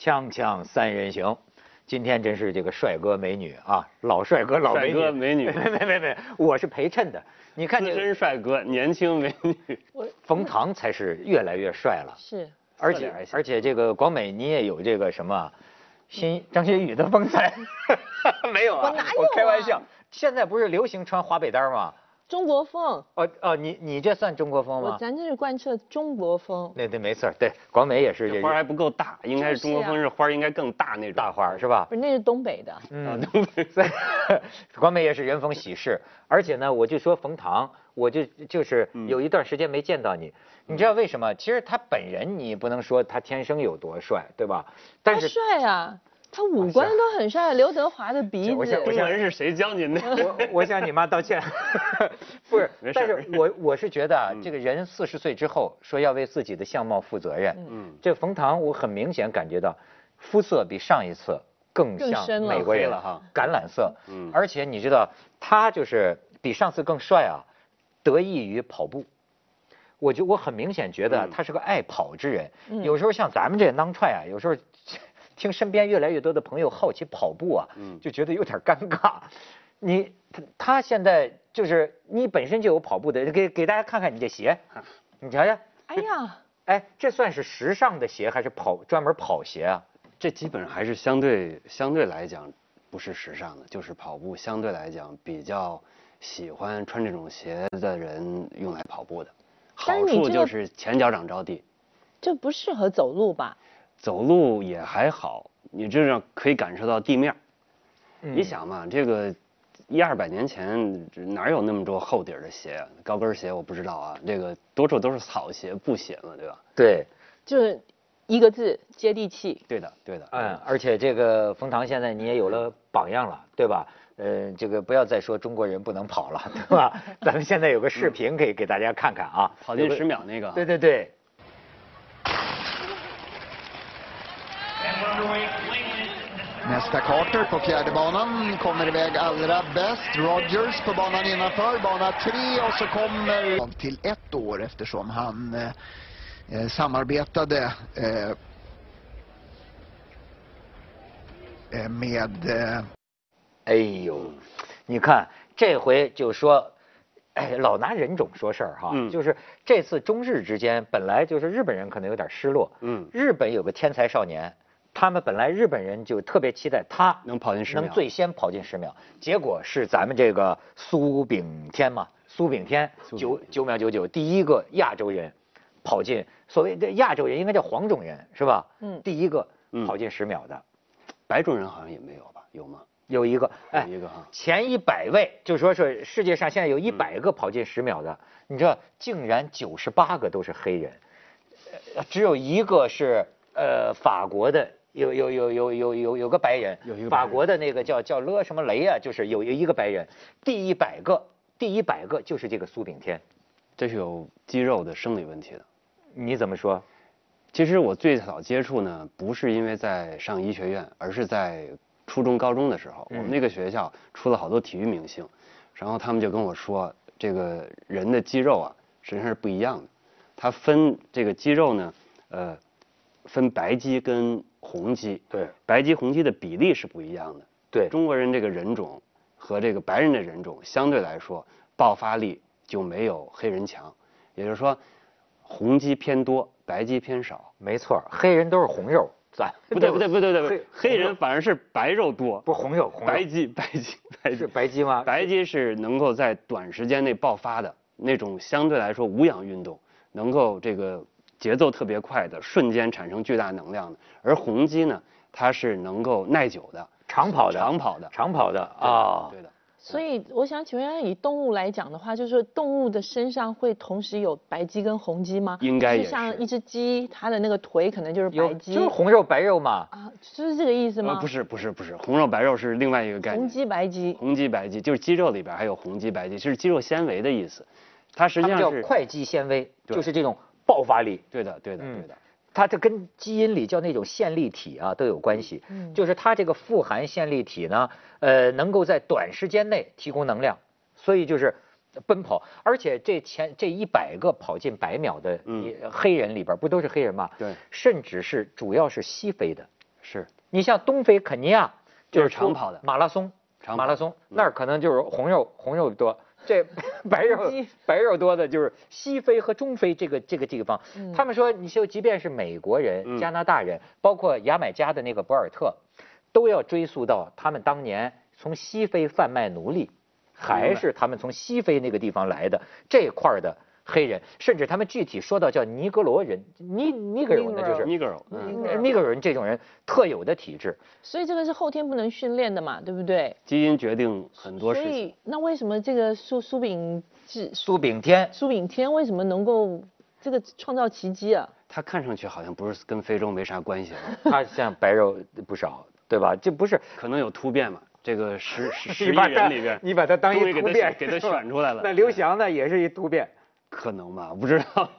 锵锵三人行，今天真是这个帅哥美女啊，老帅哥老美女。帅哥美女 没没没没，我是陪衬的。你看这个资深帅哥，年轻美女，冯唐才是越来越帅了，是，而且而且这个广美你也有这个什么新张学友的风采，没有啊？我哪有我开玩啊笑，现在不是流行穿华北单吗？中国风，哦哦，你你这算中国风吗？咱这是贯彻中国风。对对，没错，对，广美也是这这花还不够大，应该是中国风是是花应该更大那种大花是吧不？是，那是东北的。嗯，东北 广美也是人逢喜事，而且呢，我就说冯唐，我就就是嗯有一段时间没见到你，你知道为什么？其实他本人你不能说他天生有多帅，对吧？但他是帅啊，他五官都很帅，刘德华的鼻子我想。中文是谁教您的？我我向你妈道歉，不是没，事但是我我是觉得啊，嗯这个人四十岁之后说要为自己的相貌负责任，嗯，这冯唐我很明显感觉到肤色比上一次更像美国人了哈橄榄色，嗯而且你知道他就是比上次更帅啊，得益于跑步。我就我很明显觉得嗯他是个爱跑之人，嗯有时候像咱们这囊踹啊，有时候听身边越来越多的朋友好奇跑步啊，嗯就觉得有点尴尬。你他他现在就是你本身就有跑步的，给给大家看看你这鞋，你瞧瞧，哎呀，哎，这算是时尚的鞋还是跑专门跑鞋啊？这基本上还是相对相对来讲不是时尚的，就是跑步相对来讲比较喜欢穿这种鞋的人用来跑步的。好处就是前脚掌着地，这不适合走路吧？走路也还好，你这样可以感受到地面你想嘛，这个一二百年前哪有那么多厚底儿的鞋啊？高跟鞋我不知道啊，这个多数都是草鞋、布鞋嘛，对吧？对，就是一个字，接地气。对的，对的。嗯，而且这个冯唐现在你也有了榜样了，对吧？呃，这个不要再说中国人不能跑了，对吧？咱们现在有个视频可以给大家看看啊，跑进十。秒那个，对对对，Nästa Carter på fjärde banan kommer iväg allra bäst. Rogers på banan innanför, bana tre och så kommer... Till ett år eftersom han eh, eh, samarbetade eh, eh, med eh, 哎呦，你看这回就说，哎，老拿人种说事儿哈，嗯就是这次中日之间本来就是日本人可能有点失落，嗯日本有个天才少年， 他们本来日本人就特别期待他能跑进十能秒最先跑进十秒，结果是咱们这个苏炳添嘛，苏炳添九九秒九九，第一个亚洲人跑进所谓的亚洲人应该叫黄种人是吧？嗯第一个嗯跑进十秒的。白种人好像也没有吧？有吗？有一个，哎，有一个哈前一百位，就说是世界上现在有一百个跑进十秒的，你知道，竟然九十八个都是黑人，呃只有一个是呃法国的，有有有有有有有个白人，法国的那个叫叫勒什么雷啊，就是有有一个白人，第一百个第一百个就是这个苏炳添，这是有肌肉的生理问题的。你怎么说？其实我最早接触呢，不是因为在上医学院，而是在初中、高中的时候，嗯我们那个学校出了好多体育明星，然后他们就跟我说，这个人的肌肉啊，实际上是不一样的。它分这个肌肉呢，呃，分白肌跟红肌，对。白肌红肌的比例是不一样的。对。中国人这个人种和这个白人的人种相对来说，爆发力就没有黑人强，也就是说，红肌偏多，白肌偏少。没错，黑人都是红肉，咱不对不对不对不对，黑黑人反而是白肉多，不是红肉，红肉。白肌白肌白是肌白鸡吗？白肌是能够在短时间内爆发的那种相对来说无氧运动，能够这个节奏特别快的，瞬间产生巨大能量的。而红肌呢，它是能够耐久的，长跑的，长跑的长跑的啊，对的。所以我想请问一下，以动物来讲的话，就是动物的身上会同时有白肌跟红肌吗？应该也就是像一只鸡，它的那个腿可能就是白肌就是红肉白肉嘛。啊，就是这个意思吗？呃，不，是不是不是，红肉白肉是另外一个概念。红肌白肌。红肌白肌就是肌肉里边还有红肌白肌，是肌肉纤维的意思。它实际上是叫快肌纤维，对就是这种爆发力。对的对的嗯对的。它这跟基因里叫那种线粒体啊都有关系。嗯就是它这个富含线粒体呢，呃，能够在短时间内提供能量，所以就是奔跑。而且这前这一百个跑进百秒的黑人里边，不都是黑人吗？对甚至是主要是西非的。是你像东非肯尼亚，就是长跑的马拉松，长马拉松那儿可能就是红肉红肉多，这白肉 鸡白肉多的就是西非和中非这个这个地方。他们说，你就即便是美国人、嗯加拿大人，包括牙买加的那个博尔特，都要追溯到他们当年从西非贩卖奴隶，还是他们从西非那个地方来的这块儿的黑人，甚至他们具体说到叫尼格罗人，尼尼格罗那就是 Negro，嗯，尼格罗人这种人特有的体质。所以这个是后天不能训练的嘛，对不对？基因决定很多事情。所以那为什么这个苏苏炳志苏炳添苏炳添为什么能够这个创造奇迹啊？他看上去好像不是跟非洲没啥关系了，他像白肉不少，对吧？这不是可能有突变嘛。这个十十 十亿你把他人里边，你把他当一突变给他选出来了。那刘翔呢也是一突变。可能吧，不知道，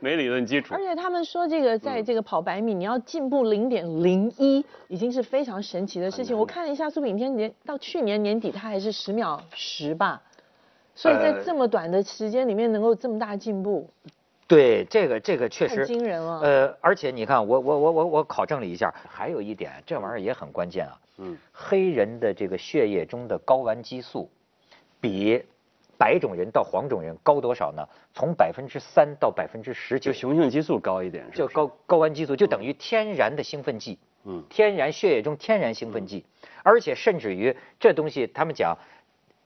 没理论基础而。且他们说这个嗯在这个跑百米，你要进步零点零一，已经是非常神奇的事情。我看了一下苏炳添年到去年年底他还是十秒十吧，所以在呃这么短的时间里面能够这么大进步，对，这个这个确太实惊人了。呃，而且你看，我我我我我考证了一下，还有一点，这玩意儿也很关键啊。嗯，黑人的这个血液中的睾丸激素，比白种人到黄种人高多少呢？从百分之三到百分之十九。就，雄性激素高一点，是就不是？睾睾丸激素就等于天然的兴奋剂。嗯。天然血液中天然兴奋剂，而且甚至于这东西，他们讲，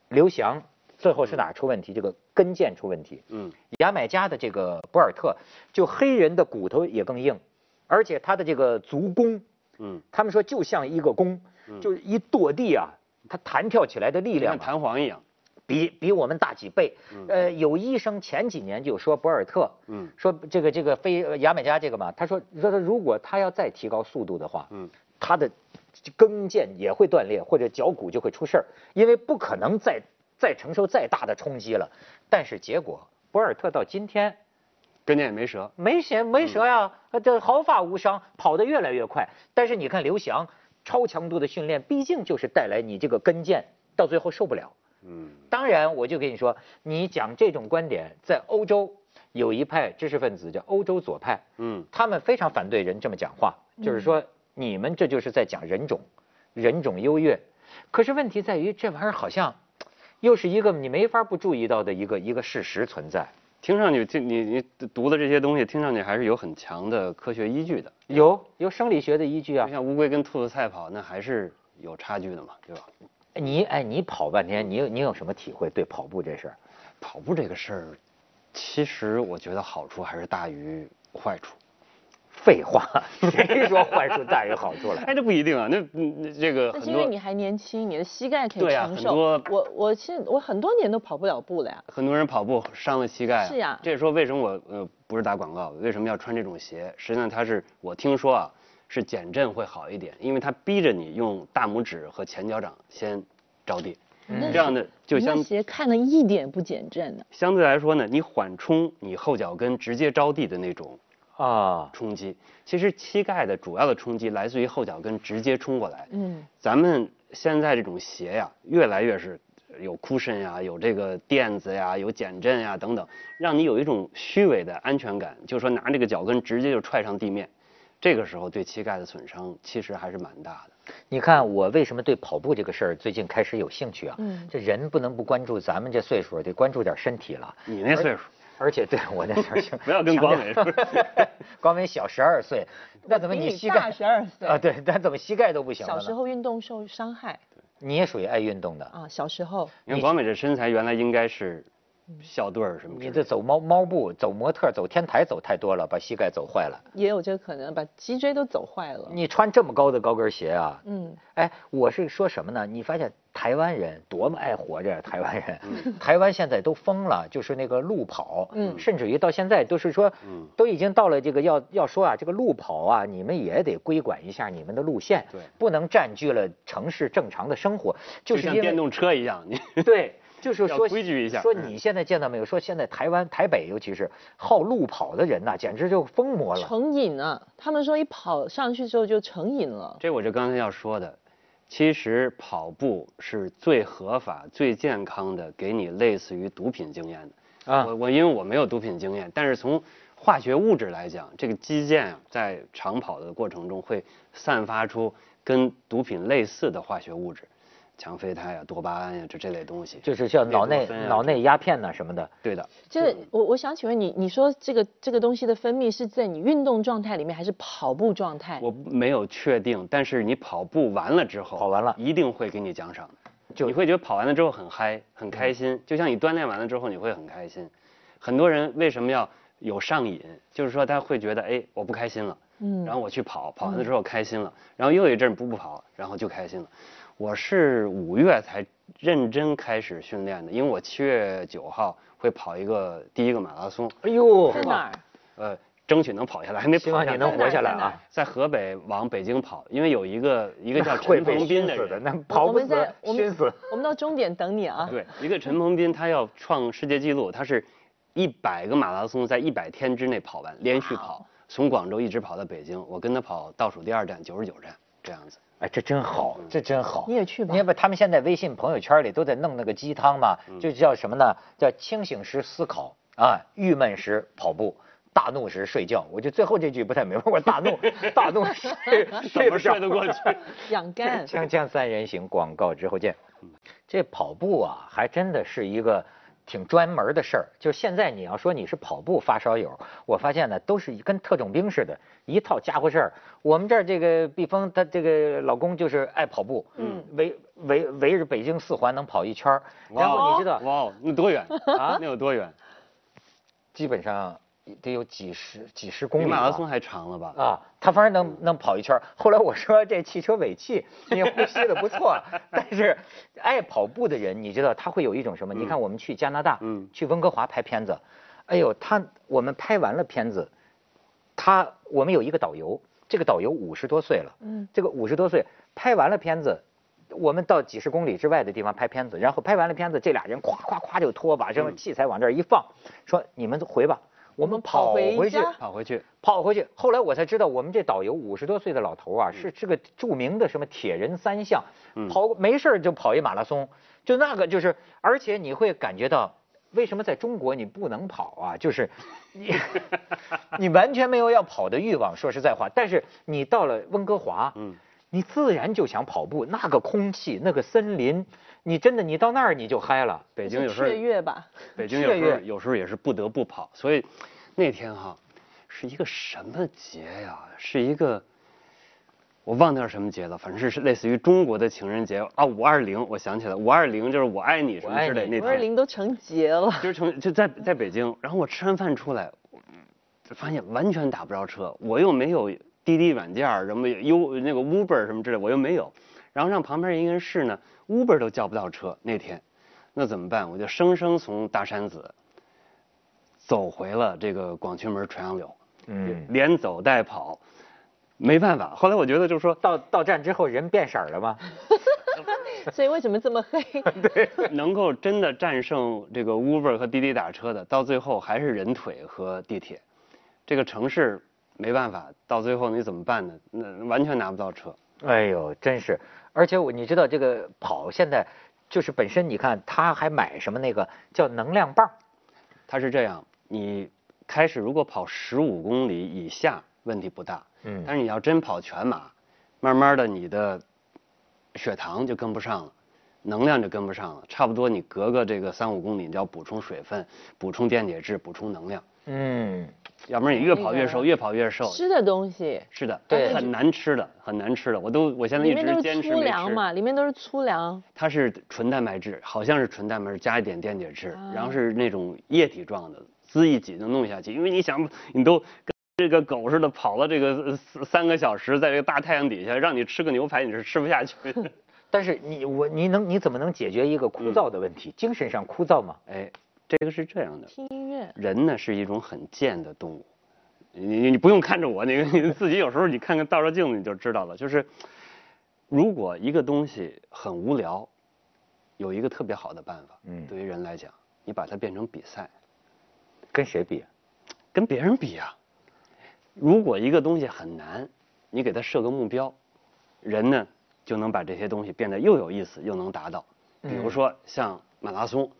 刘翔最后是哪出问题？这个跟腱出问题。嗯。牙买加的这个博尔特，就黑人的骨头也更硬，而且他的这个足弓，嗯，他们说就像一个弓，就是一跺地啊，他弹跳起来的力量啊。像弹簧一样。比比我们大几倍。呃，有医生前几年就说博尔特，嗯说这个这个非呃牙买加这个嘛，他说说他如果他要再提高速度的话，嗯，他的跟腱也会断裂，或者脚骨就会出事儿，因为不可能再再承受再大的冲击了。但是结果博尔特到今天跟腱也没折。没折没折呀，呃这毫发无伤，跑得越来越快。但是你看刘翔，超强度的训练，毕竟就是带来你这个跟腱到最后受不了。嗯当然，我就跟你说，你讲这种观点，在欧洲有一派知识分子叫欧洲左派，嗯他们非常反对人这么讲话，就是说你们这就是在讲人种，人种优越。可是问题在于，这玩意儿好像又是一个你没法不注意到的一个一个事实存在。听上去，听你你读的这些东西，听上去还是有很强的科学依据的。有有生理学的依据啊就，像乌龟跟兔子赛跑，那还是有差距的嘛，对吧？你哎，你跑半天，你有你有什么体会？对跑步这事儿，跑步这个事儿，其实我觉得好处还是大于坏处。废话，谁说坏处大于好处了？哎，这不一定啊，那嗯那这个很多那是因为你还年轻，你的膝盖可以对啊承受。很多我我其实我很多年都跑不了步了呀。很多人跑步伤了膝盖、啊。是呀这也说为什么我呃不是打广告，为什么要穿这种鞋？实际上它是我听说啊，是减震会好一点，因为它逼着你用大拇指和前脚掌先着地，那这样的就相你那鞋看了一点不减震的。相对来说呢，你缓冲你后脚跟直接着地的那种啊，冲击。其实膝盖的主要的冲击来自于后脚跟直接冲过来。嗯，咱们现在这种鞋呀，越来越是有 cushion 呀，有这个垫子呀，有减震呀等等，让你有一种虚伪的安全感，就是说拿这个脚跟直接就踹上地面，这个时候对膝盖的损伤其实还是蛮大的。你看我为什么对跑步这个事儿最近开始有兴趣啊？嗯这人不能不关注，咱们这岁数得关注点身体了。你那岁数，而且对我那岁数 不要跟光伟强调 光伟小十二岁，那怎么你膝盖大12岁啊？对，那怎么膝盖都不行了小？时候运动受伤害你也属于爱运动的，啊，小时候你看广美这身材原来应该是校队儿什么的？你这走猫猫步、走模特、走天台走太多了，把膝盖走坏了。也有这个可能，把脊椎都走坏了。你穿这么高的高跟鞋啊？嗯，哎，我是说什么呢？你发现台湾人多么爱活着，台湾人，台湾现在都疯了，就是那个路跑，嗯甚至于到现在都是说，嗯都已经到了这个要要说啊，这个路跑啊，你们也得规管一下你们的路线，对不能占据了城市正常的生活，就是像电动车一样，你对。就是说规矩一下说嗯你现在见到没有？说现在台湾台北，尤其是好路跑的人呐、简直就疯魔了。成瘾啊。他们说一跑上去之后就成瘾了。这我就刚才要说的，其实跑步是最合法、最健康的，给你类似于毒品经验的。啊我我因为我没有毒品经验，但是从化学物质来讲，这个肌腱啊在长跑的过程中会散发出跟毒品类似的化学物质，羟非肽啊、多巴胺呀、这这类东西。就是叫脑内脑内鸦片呐什么的。对的，就是我我想请问你，你说这个这个东西的分泌是在你运动状态里面，还是跑步状态？我没有确定，但是你跑步完了之后，跑完了一定会给你奖赏的。就你会觉得跑完了之后很嗨，很开心，就像你锻炼完了之后你会很开心。很多人为什么要有上瘾？就是说他会觉得，哎，我不开心了，嗯然后我去跑，跑完了之后开心了，然后又一阵不不跑，然后就开心了。我是五月才认真开始训练的，因为我七月九号会跑一个第一个马拉松，哎呦，在哪儿？呃，争取能跑下来，还没跑下来。希望你能活下来啊！在河北往北京跑，因为有一个一个叫陈鹏斌的，人，那跑我不死们在，我们熏死。我们到终点等你啊！对，一个陈鹏斌，他要创世界纪录，他是一百个马拉松在一百天之内跑完，连续跑，从广州一直跑到北京，我跟他跑倒数第二站，九十九站这样子。哎，这真好，这真好。你也去吧你看不，他们现在微信朋友圈里都在弄那个鸡汤嘛，就叫什么呢？叫清醒时思考啊，郁闷时跑步，大怒时睡觉。我就最后这句不太明白，我大怒，大怒 睡怎睡不着么睡得过去？养肝。锵锵三人行，广告之后见。这跑步啊，还真的是一个挺专门的事儿。就现在你要说你是跑步发烧友，我发现呢，都是跟特种兵似的，一套家伙事儿。我们这儿这个毕峰，他这个老公就是爱跑步，嗯围围围着北京四环能跑一圈儿然后你知道，哇哦，那多远啊那有多远？基本上得有几十几十公里比。马拉松还长了吧？啊，他反正能能跑一圈后来我说这汽车尾气，你呼吸的不错，但是爱跑步的人，你知道他会有一种什么？你看我们去加拿大，嗯去温哥华拍片子，哎呦，他我们拍完了片子，他我们有一个导游，这个导游五十多岁了，嗯，这个五十多岁拍完了片子。我们到几十公里之外的地方拍片子，然后拍完了片子，这俩人咵咵咵就拖，把什么器材往这儿一放，说你们回吧，我们跑跑回回去。家跑回去，跑回去。后来我才知道，我们这导游五十多岁的老头啊，是这个著名的什么铁人三项，嗯跑没事儿就跑一马拉松，就那个就是，而且你会感觉到。为什么在中国你不能跑啊？就是你，你完全没有要跑的欲望。说实在话，但是你到了温哥华，嗯，你自然就想跑步。那个空气，那个森林，你真的你到那儿你就嗨了。北京有时候雀跃吧？北京有时候雀跃有时候也是不得不跑，所以那天哈是一个什么节呀？是一个我忘掉是什么节了，反正是是类似于中国的情人节啊，五二零，我想起来，五二零就是我爱你什么之类那天，五二零都成节了。就是成就在在北京，然后我吃完饭出来，就发现完全打不着车，我又没有滴滴软件儿什么优那个 Uber 什么之类，我又没有，然后让旁边一个人试呢，Uber 都叫不到车那天，那怎么办？我就生生从大山子走回了这个广渠门垂杨柳，嗯，连走带跑，没办法。后来我觉得就是说，到到站之后人变色儿了吗？所以为什么这么黑？对能够真的战胜这个 Uber 和滴滴打车的，到最后还是人腿和地铁。这个城市没办法，到最后你怎么办呢？那完全拿不到车。哎呦，真是！而且我你知道这个跑现在就是本身你看他还买什么那个叫能量棒，他是这样，你开始如果跑十五公里以下问题不大，嗯但是你要真跑全马，慢慢的你的血糖就跟不上了。能量就跟不上了，差不多你隔个这个三五公里，你就要补充水分、补充电解质、补充能量，嗯，要不然你越跑越瘦，越跑越瘦。吃的东西是的，对很难吃的，很难吃的，我都我现在一里面都是直坚持粗粮。嘛，里面都是粗粮。它是纯蛋白质，好像是纯蛋白质加一点电解质，啊然后是那种液体状的，滋一挤就弄下去。因为你想，你都跟这个狗似的跑了这个呃三三个小时，在这个大太阳底下，让你吃个牛排，你是吃不下去。但是你我你能你怎么能解决一个枯燥的问题？精神上枯燥吗？哎，这个是这样的，听音乐，人呢是一种很贱的动物，你你你不用看着我，你你自己有时候你看看照照镜子你就知道了。就是如果一个东西很无聊，有一个特别好的办法，嗯对于人来讲，你把它变成比赛，跟谁比？跟别人比啊。如果一个东西很难，你给它设个目标，人呢就能把这些东西变得又有意思又能达到。比如嗯说像马拉松，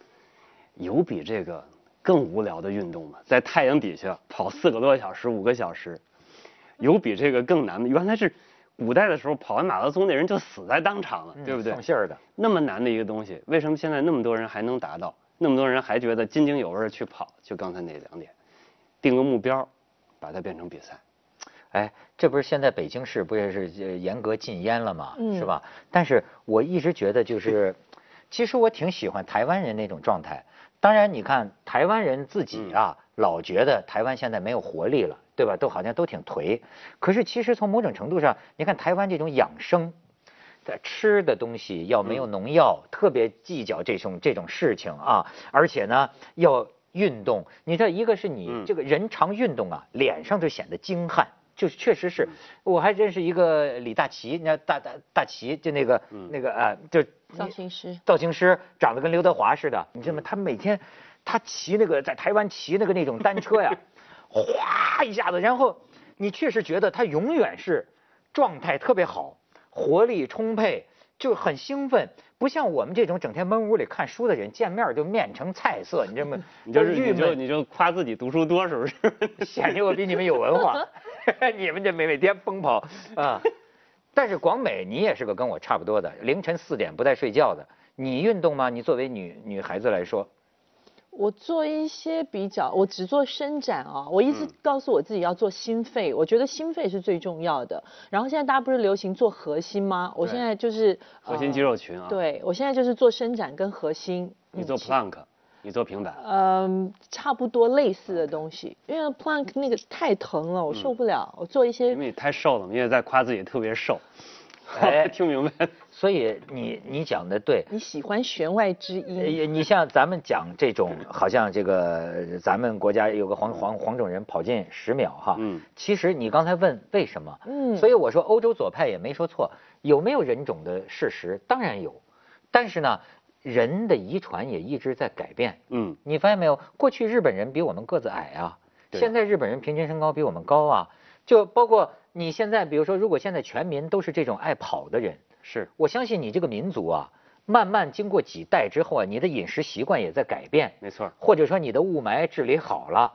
有比这个更无聊的运动吗？在太阳底下跑四个多小时、五个小时，有比这个更难的？原来是古代的时候跑完马拉松那人就死在当场了，对不对？送信儿的。那么难的一个东西，为什么现在那么多人还能达到？那么多人还觉得津津有味儿去跑？就刚才那两点，定个目标，把它变成比赛。哎，这不是现在北京市不也是呃严格禁烟了吗？嗯是吧？但是我一直觉得就是，其实我挺喜欢台湾人那种状态。当然，你看台湾人自己啊，老觉得台湾现在没有活力了，对吧？都好像都挺颓。可是其实从某种程度上，你看台湾这种养生。在吃的东西要没有农药，特别计较这种这种事情啊，而且呢要运动。你这一个是你嗯这个人常运动啊，脸上就显得精悍，就是确实是。我还认识一个李大齐，你看大大大齐就那个那个啊，就造型师造型师长得跟刘德华似的，你知道吗？他每天他骑那个在台湾骑那个那种单车呀，哗一下子，然后你确实觉得他永远是状态特别好，活力充沛，就很兴奋，不像我们这种整天闷屋里看书的人，见面就面成菜色，你知道吗？你就是郁闷，你就你就夸自己读书多是不是？显得我比你们有文化，你们这每每天疯跑啊。但是广美，你也是个跟我差不多的，凌晨四点不带睡觉的。你运动吗？你作为女女孩子来说，我做一些比较，我只做伸展啊。我一直嗯告诉我自己要做心肺，我觉得心肺是最重要的。然后现在大家不是流行做核心吗？我现在就是核心肌。肉群啊。呃。对，我现在就是做伸展跟核心。你做嗯 plank，你做平板。嗯，差不多类似的东西，因为 plank 那个太疼了，我受不了。我做一些因为你太瘦了嘛，因为在夸自己特别瘦。哎 听明白？所以你你讲的对。你喜欢弦外之音。呃，你像咱们讲这种，好像这个咱们国家有个黄黄黄种人跑进十秒哈，嗯其实你刚才问为什么，嗯所以我说欧洲左派也没说错，有没有人种的事实？当然有，但是呢，人的遗传也一直在改变。嗯，你发现没有？过去日本人比我们个子矮啊，现在日本人平均身高比我们高啊。就包括你现在，比如说，如果现在全民都是这种爱跑的人，是。我相信你这个民族啊，慢慢经过几代之后啊，你的饮食习惯也在改变，没错。或者说你的雾霾治理好了，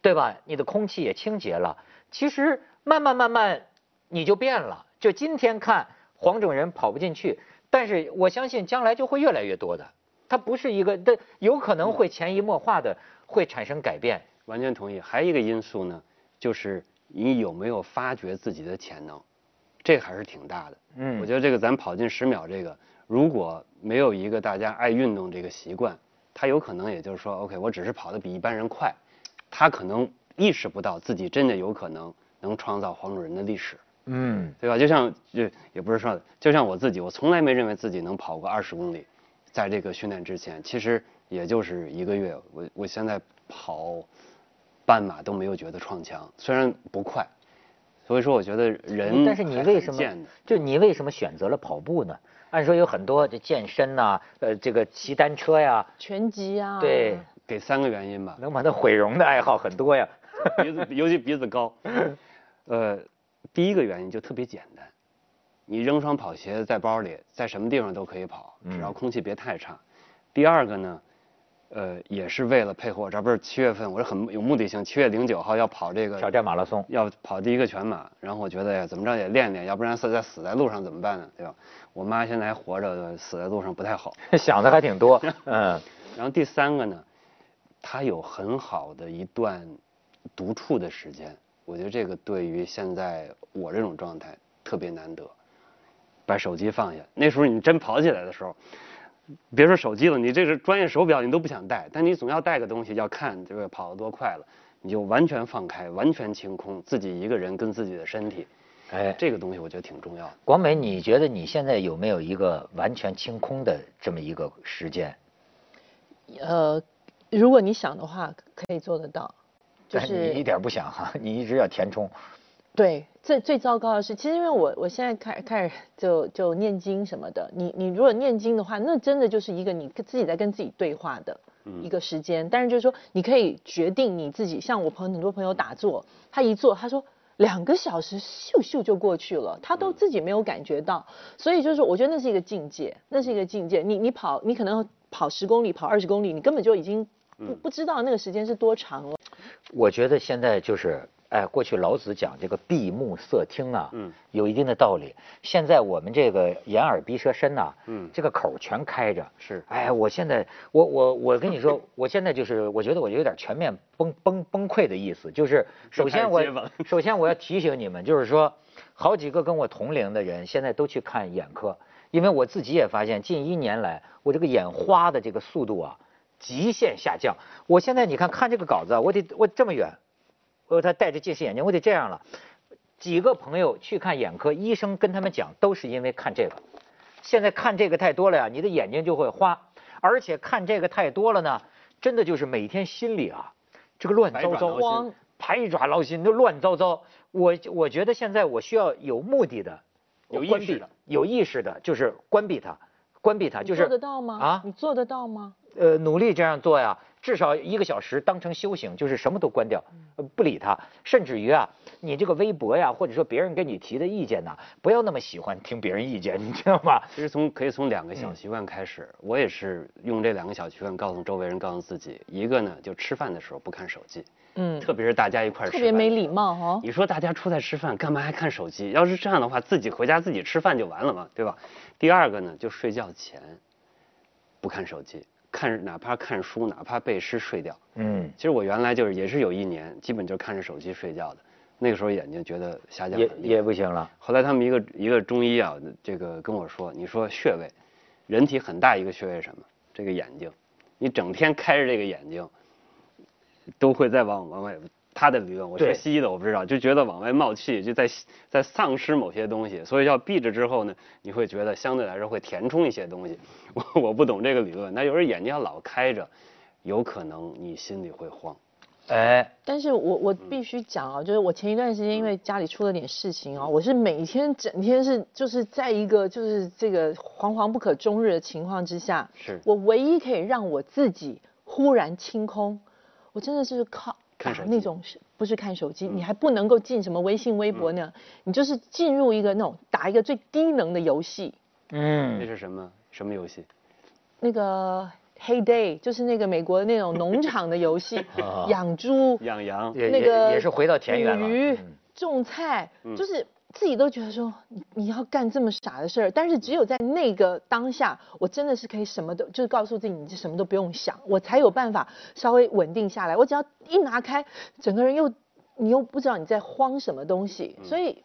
对吧？你的空气也清洁了，其实慢慢慢慢你就变了。就今天看黄种人跑不进去，但是我相信将来就会越来越多的。它不是一个，但有可能会潜移默化的会产生改变。完全同意。还有一个因素呢，就是你有没有发掘自己的潜能，这还是挺大的。嗯我觉得这个咱跑进十秒这个，如果没有一个大家爱运动这个习惯，他有可能也就是说，OK，我只是跑得比一般人快，他可能意识不到自己真的有可能能创造黄种人的历史。嗯对吧？就像就也不是说，就像我自己，我从来没认为自己能跑过二十公里，在这个训练之前，其实也就是一个月。我我现在跑半马都没有觉得撞墙，虽然不快，所以说我觉得人但是你为什么就你为什么选择了跑步呢？按说有很多这健身呐、呃，这个骑单车呀，拳击呀，对，给三个原因吧，能把它毁容的爱好很多呀。鼻子 尤其鼻子高，呃，第一个原因就特别简单，你扔双跑鞋在包里，在什么地方都可以跑，只要嗯空气别太差。第二个呢，呃，也是为了配合我这不是七月份，我是很有目的性，七月零九号要跑这个挑战马拉松，要跑第一个全马，然后我觉得呀，怎么着也练练，要不然死在死在路上怎么办呢？对吧？我妈现在还活着，死在路上不太好。想的还挺多。嗯然后第三个呢，他有很好的一段独处的时间，我觉得这个对于现在我这种状态特别难得。把手机放下，那时候你真跑起来的时候，别说手机了，你这是专业手表你都不想戴，但你总要带个东西，要看这个跑得多快了，你就完全放开，完全清空，自己一个人跟自己的身体，哎，这个东西我觉得挺重要的。广美，你觉得你现在有没有一个完全清空的这么一个时间？呃，如果你想的话，可以做得到。就但是你一点不想哈，你一直要填充。对，最最糟糕的是，其实因为我我现在开开始就就念经什么的，你你如果念经的话，那真的就是一个你跟自己在跟自己对话的一个时间。但是就是说，你可以决定你自己，像我朋友很多朋友打坐，他一坐，他说。两个小时咻咻就过去了，他都自己没有感觉到，所以就是说我觉得那是一个境界，那是一个境界。你你跑，你可能跑十公里，跑二十公里，你根本就已经不不知道那个时间是多长了。我觉得现在就是，哎，过去老子讲这个闭目塞听啊，嗯有一定的道理。现在我们这个眼耳鼻舌身呐、嗯这个口全开着。是哎，我现在，我我我跟你说，我现在就是，我觉得我有点全面崩崩崩溃的意思。就是首先我首先我要提醒你们，就是说，好几个跟我同龄的人现在都去看眼科，因为我自己也发现，近一年来我这个眼花的这个速度啊，极限下降。我现在你看看这个稿子啊，我得我这么远，我他戴着近视眼镜，我得这样了。几个朋友去看眼科，医生跟他们讲，都是因为看这个。现在看这个太多了呀，你的眼睛就会花，而且看这个太多了呢，真的就是每天心里啊，这个乱糟糟百爪挠，慌排爪挠心，都乱糟糟。我我觉得现在我需要有目的的，有意识的，有意识的，就是关闭它，关闭它，就是做得到吗？啊你做得到吗？呃，努力这样做呀，至少一个小时当成修行，就是什么都关掉，呃不理他，甚至于啊，你这个微博呀，或者说别人给你提的意见呐，不要那么喜欢听别人意见，你知道吗？其实从可以从两个嗯小习惯开始，我也是用这两个小习惯告诉周围人，告诉自己。一个呢，就吃饭的时候不看手机，嗯，特别是大家一块儿吃特饭，别没礼貌哦。你说大家出来吃饭，干嘛还看手机？要是这样的话，自己回家自己吃饭就完了嘛，对吧？第二个呢，就睡觉前不看手机，看哪怕看书，哪怕背诗睡觉。嗯，其实我原来就是也是有一年，基本就是看着手机睡觉的，那个时候眼睛觉得下降也很厉害也不行了。后来他们一个一个中医啊，这个跟我说，你说穴位，人体很大一个穴位是什么？这个眼睛，你整天开着这个眼睛，都会在往往外。他的理论，我对。学西医的，我不知道，就觉得往外冒气，就在在丧失某些东西，所以要闭着之后呢，你会觉得相对来说会填充一些东西。我 我不懂这个理论，那有时候眼睛要老开着，有可能你心里会慌。哎，但是我我必须讲啊，就是我前一段时间因为家里出了点事情啊，我是每天整天是就是在一个就是这个惶惶不可终日的情况之下，是。我唯一可以让我自己忽然清空，我真的是靠打那种是不是看手机，你还不能够进什么微信、微博呢，你就是进入一个那种打一个最低能的游戏，嗯那嗯，是什么什么游戏？那个 Hey Day 就是那个美国那种农 场的游戏啊，养猪。养羊。那个也是回到田园了。捕鱼嗯、种菜，嗯就是自己都觉得说你你要干这么傻的事儿，但是只有在那个当下，我真的是可以什么都就是告诉自己，你什么都不用想，我才有办法稍微稳定下来。我只要一拿开，整个人又你又不知道你在慌什么东西，所以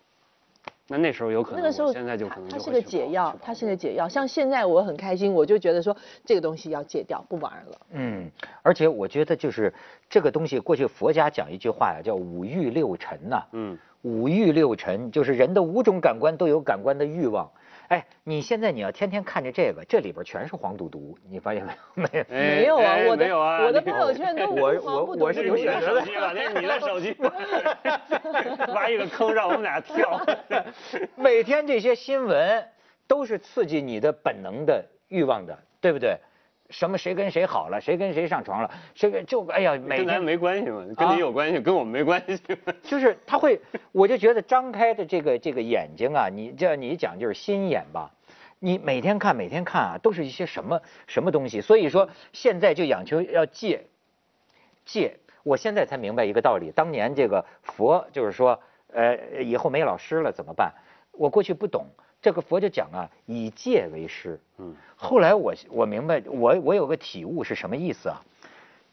那那时候有可能，那个时候现在就可能它是个解药去，跑它是个解药。像现在我很开心，我就觉得说这个东西要戒掉，不玩了。嗯，而且我觉得就是这个东西，过去佛家讲一句话呀，叫五欲六尘呐、嗯，五欲六尘就是人的五种感官都有感官的欲望。哎，你现在你要天天看着这个，这里边全是黄赌毒，你发现没有？没有。哎没有啊哎我的没有啊我的朋友圈都我我不赌我是有选择的手机吧，那是你的手机吧，挖一个坑让我们俩跳。每天这些新闻都是刺激你的本能的欲望的，对不对？什么谁跟谁好了，谁跟谁上床了，谁跟就哎呀，每跟咱天没关系嘛，跟啊你有关系，跟我们没关系。就是他会，我就觉得张开的这个这个眼睛啊，你这你讲就是心眼吧，你每天看每天看啊，都是一些什么什么东西，所以说现在就讲求要戒戒。我现在才明白一个道理，当年这个佛就是说，呃，以后没老师了怎么办？我过去不懂，这个佛就讲啊，以戒为师。嗯，后来我我明白，我我有个体悟是什么意思啊？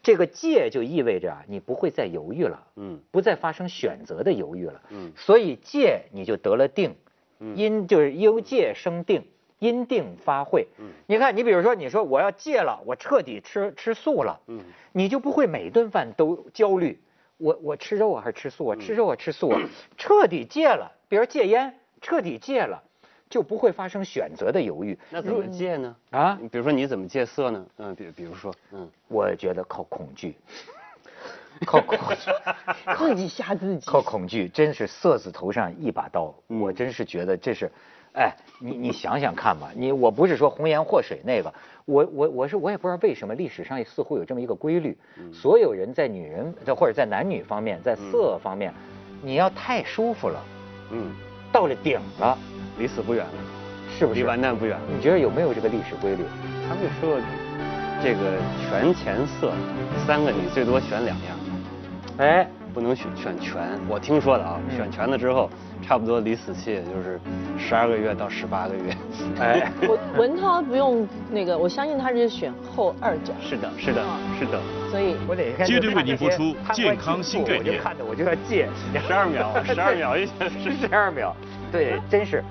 这个戒就意味着啊，你不会再犹豫了。嗯不再发生选择的犹豫了。嗯所以戒你就得了定，嗯因就是由戒生定，因定发慧。嗯你看，你比如说，你说我要戒了，我彻底吃吃素了，嗯你就不会每顿饭都焦虑，我我吃肉啊还是吃素啊？吃肉啊吃素啊？彻底戒了，比如戒烟，彻底戒了，就不会发生选择的犹豫。那怎么戒呢？啊比如说你怎么戒色呢？嗯，比比如说，嗯，我觉得靠恐惧，靠恐惧。自己吓自己。靠恐惧，真是色字头上一把刀。嗯我真是觉得这是，哎，你你想想看吧，你我不是说红颜祸水那个，我我我是我也不知道为什么历史上似乎有这么一个规律，嗯所有人在女人或者在男女方面，在色方面，你要太舒服了，嗯，到了顶了，离死不远了，是不是？离完蛋不远了。你觉得有没有这个历史规律？他们说，这个权钱色，三个你最多选两样，哎，不能选选全。我听说的啊，嗯选全了之后，差不多离死期也就是十二个月到十八个月。哎，文文涛不用那个，我相信他是选后二者，是的，是的，是的。所以我哪天接着为您播出健康新概念我就看着我就要戒，十二秒，十二秒一下十二秒，对，真是。